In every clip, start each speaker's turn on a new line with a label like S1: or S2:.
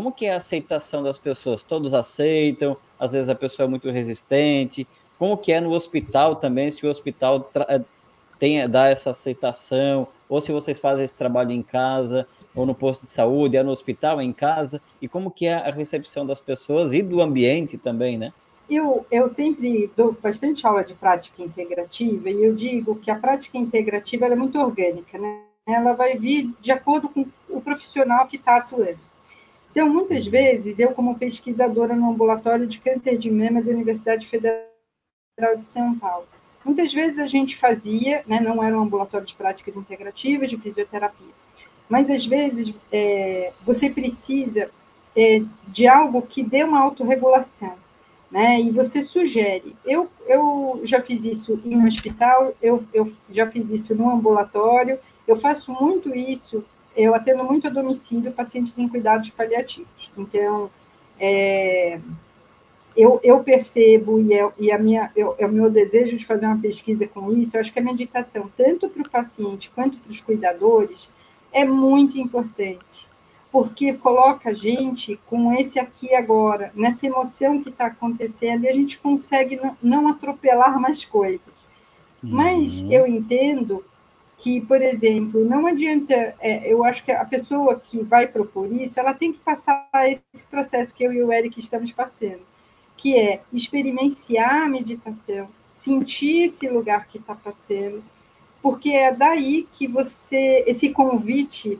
S1: como que é a aceitação das pessoas? Todos aceitam? Às vezes a pessoa é muito resistente? Como que é no hospital também, se o hospital eh, tem, dá essa aceitação, ou se vocês fazem esse trabalho em casa, ou no posto de saúde, é no hospital, é em casa, e como que é a recepção das pessoas e do ambiente também, né?
S2: Eu, eu sempre dou bastante aula de prática integrativa, e eu digo que a prática integrativa é muito orgânica, né? Ela vai vir de acordo com o profissional que está atuando. Então, muitas uhum. vezes, eu, como pesquisadora no ambulatório de câncer de mama da Universidade Federal de São Paulo, muitas vezes a gente fazia, né, não era um ambulatório de práticas integrativas, de fisioterapia, mas às vezes é, você precisa é, de algo que dê uma autorregulação, né, e você sugere. Eu, eu já fiz isso em um hospital, eu, eu já fiz isso no ambulatório, eu faço muito isso eu atendo muito a domicílio pacientes em cuidados paliativos. Então, é, eu, eu, percebo, e, é, e a minha, eu, é o meu desejo de fazer uma pesquisa com isso, eu acho que a meditação, tanto para o paciente quanto para os cuidadores, é muito importante, porque coloca a gente com esse aqui e agora, nessa emoção que está acontecendo, e a gente consegue não, não atropelar mais coisas. Mas uhum. eu entendo que, por exemplo, não adianta, é, eu acho que a pessoa que vai propor isso, ela tem que passar esse processo que eu e o Eric estamos passando, que é experienciar a meditação, sentir esse lugar que está passando, porque é daí que você, esse convite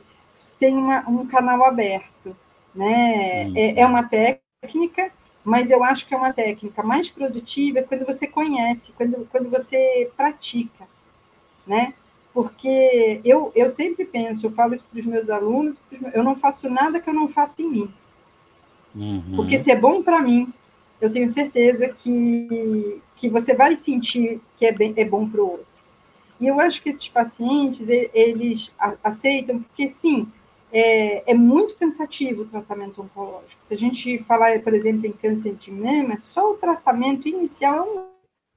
S2: tem uma, um canal aberto, né? É, é uma técnica, mas eu acho que é uma técnica mais produtiva quando você conhece, quando, quando você pratica, né? Porque eu, eu sempre penso, eu falo isso para os meus alunos, eu não faço nada que eu não faça em mim. Uhum. Porque se é bom para mim, eu tenho certeza que, que você vai sentir que é, bem, é bom para o outro. E eu acho que esses pacientes, eles aceitam, porque sim, é, é, muito cansativo o tratamento oncológico. Se a gente falar, por exemplo, em câncer de mama, só o tratamento inicial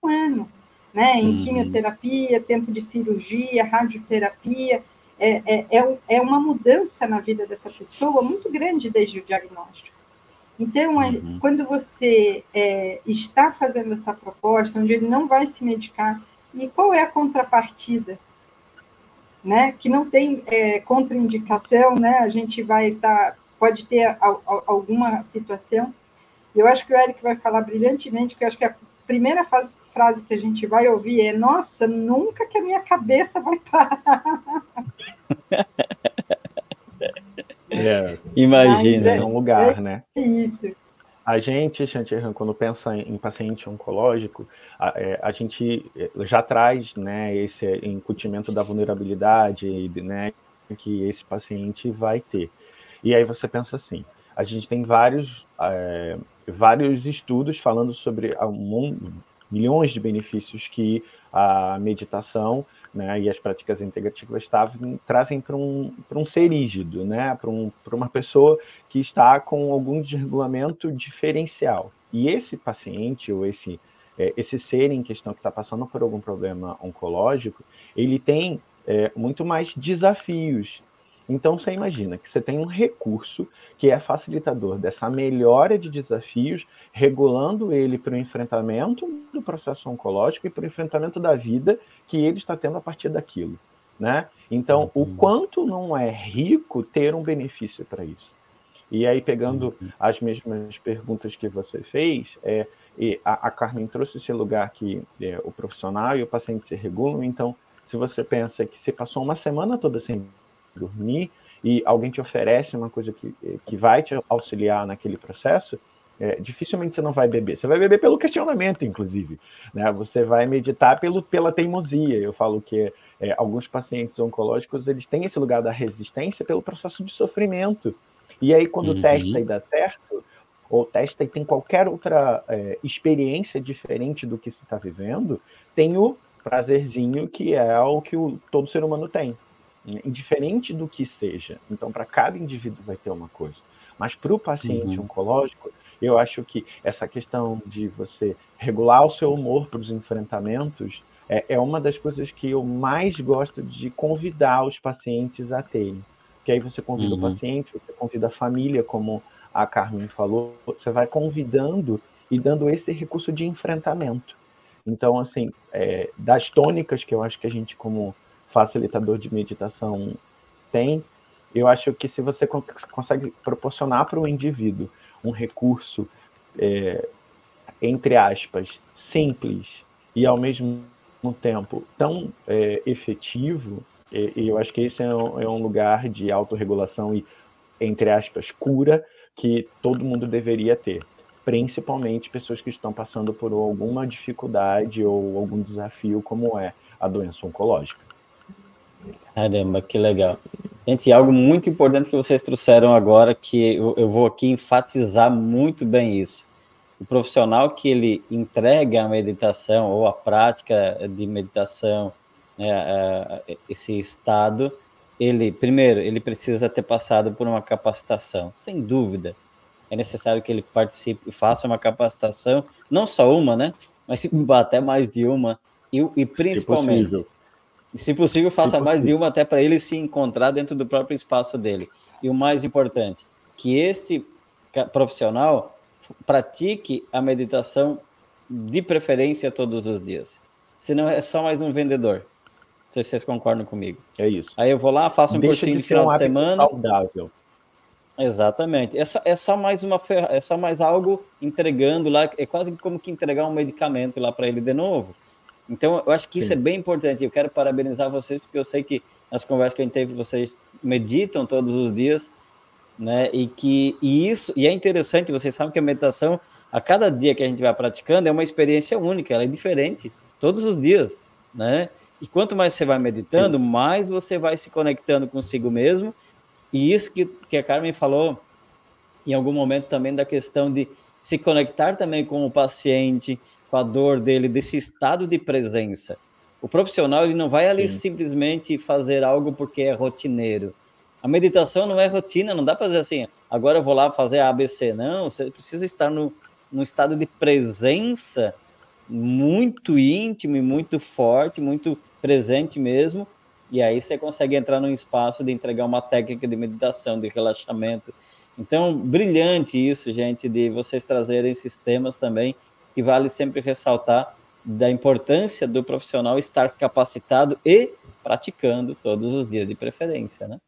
S2: é um, um ano né? Em uhum. quimioterapia, tempo de cirurgia, radioterapia. É, é, é, é uma mudança na vida dessa pessoa muito grande desde o diagnóstico. Então, uhum. quando você é, está fazendo essa proposta, onde ele não vai se medicar, e qual é a contrapartida? Né? Que não tem é, contraindicação, né? A gente vai estar, tá, pode ter a, a, alguma situação. Eu acho que o Eric vai falar brilhantemente, que eu acho que a primeira fase, frase que a gente vai ouvir é: Nossa, nunca que a minha cabeça vai parar.
S3: É, Imagina. É, um lugar,
S2: é
S3: né?
S2: Isso.
S3: A gente, Chantiran, quando pensa em paciente oncológico, a, é, a, gente é, já traz né, esse incutimento da vulnerabilidade né, que esse paciente vai ter. E aí você pensa assim, a gente tem vários, é, vários estudos falando sobre um, milhões de benefícios que a meditação né, e as práticas integrativas tavam, trazem para um, um ser rígido, né, para um, uma pessoa que está com algum desregulamento diferencial. E esse paciente, ou esse, é, esse ser em questão que está passando por algum problema oncológico, ele tem é, muito mais desafios então você imagina que você tem um recurso que é facilitador dessa melhora de desafios, regulando ele para o enfrentamento do processo oncológico e para o enfrentamento da vida que ele está tendo a partir daquilo. Né? Então, uhum. o quanto não é rico ter um benefício para isso. E aí, pegando uhum. as mesmas perguntas que você fez, é, a, a, Carmen trouxe esse lugar que é, o profissional e o paciente se regulam. Então, se você pensa que você passou uma semana toda sem dormir e alguém te oferece uma coisa que, que vai te auxiliar naquele processo, é, dificilmente você não vai beber. Você vai beber pelo questionamento, inclusive. Né? Você vai meditar pelo, pela teimosia. Eu falo que é, alguns pacientes oncológicos eles têm esse lugar da resistência pelo processo de sofrimento. E aí, quando uhum. testa e dá certo, ou testa e tem qualquer outra é, experiência diferente do que se está vivendo, tem o prazerzinho que é o que o, todo ser humano tem indiferente do que seja. Então, para cada indivíduo vai ter uma coisa. Mas para o paciente uhum. oncológico, eu acho que essa questão de você regular o seu humor para os enfrentamentos é, é, uma das coisas que eu mais gosto de convidar os pacientes a terem. Que aí você convida uhum. o paciente, você convida a família como a Carmen falou, você vai convidando e dando esse recurso de enfrentamento. Então, assim, é, das tônicas que eu acho que a gente, como facilitador de meditação, tem, eu acho que se você consegue proporcionar para o indivíduo um recurso, é, entre aspas, simples e ao mesmo tempo tão é, efetivo, e, e, eu acho que esse é um, é um lugar de autorregulação e, entre aspas, cura que todo mundo deveria ter principalmente pessoas que estão passando por alguma dificuldade ou algum desafio, como é a doença oncológica.
S1: Caramba, que legal. Gente, algo muito importante que vocês trouxeram agora, que eu, eu vou aqui enfatizar muito bem isso. O profissional que ele entrega a meditação ou a prática de meditação, né, esse estado, ele, primeiro, ele precisa ter passado por uma capacitação, sem dúvida é necessário que ele participe e faça uma capacitação, não só uma, né? Mas até mais de uma, e, e principalmente, se possível, se possível faça mais de uma até para ele se encontrar dentro do próprio espaço dele. E o mais importante, que este profissional pratique a meditação de preferência todos os dias. Senão é só mais um vendedor. Não sei se vocês concordam comigo.
S3: É isso.
S1: Aí eu vou lá, faço um Deixa cursinho de, de final um de semana.
S3: Saudável.
S1: Exatamente. É só, é só mais uma é só mais algo entregando lá, é quase como que entregar um medicamento lá para ele de novo. Então, eu acho que isso Sim. é bem importante. Eu quero parabenizar vocês porque eu sei que nas conversas que a gente teve vocês meditam todos os dias, né? E que e isso e é interessante. Vocês sabem que a meditação a cada dia que a gente vai praticando é uma experiência única. Ela é diferente todos os dias, né? E quanto mais você vai meditando, Sim. mais você vai se conectando consigo mesmo e isso que, que a Carmen falou em algum momento também da questão de se conectar também com o paciente, com a dor dele, desse estado de presença. O profissional ele não vai ali Sim. simplesmente fazer algo porque é rotineiro. A meditação não é rotina, não dá para dizer assim, agora eu vou lá fazer a ABC. Não, você precisa estar no, no estado de presença muito íntimo e muito forte, muito presente mesmo, e aí você consegue entrar num espaço de entregar uma técnica de meditação, de relaxamento. Então, brilhante isso, gente, de vocês trazerem esses temas também, que vale sempre ressaltar da importância do profissional estar capacitado e praticando todos os dias de preferência, né?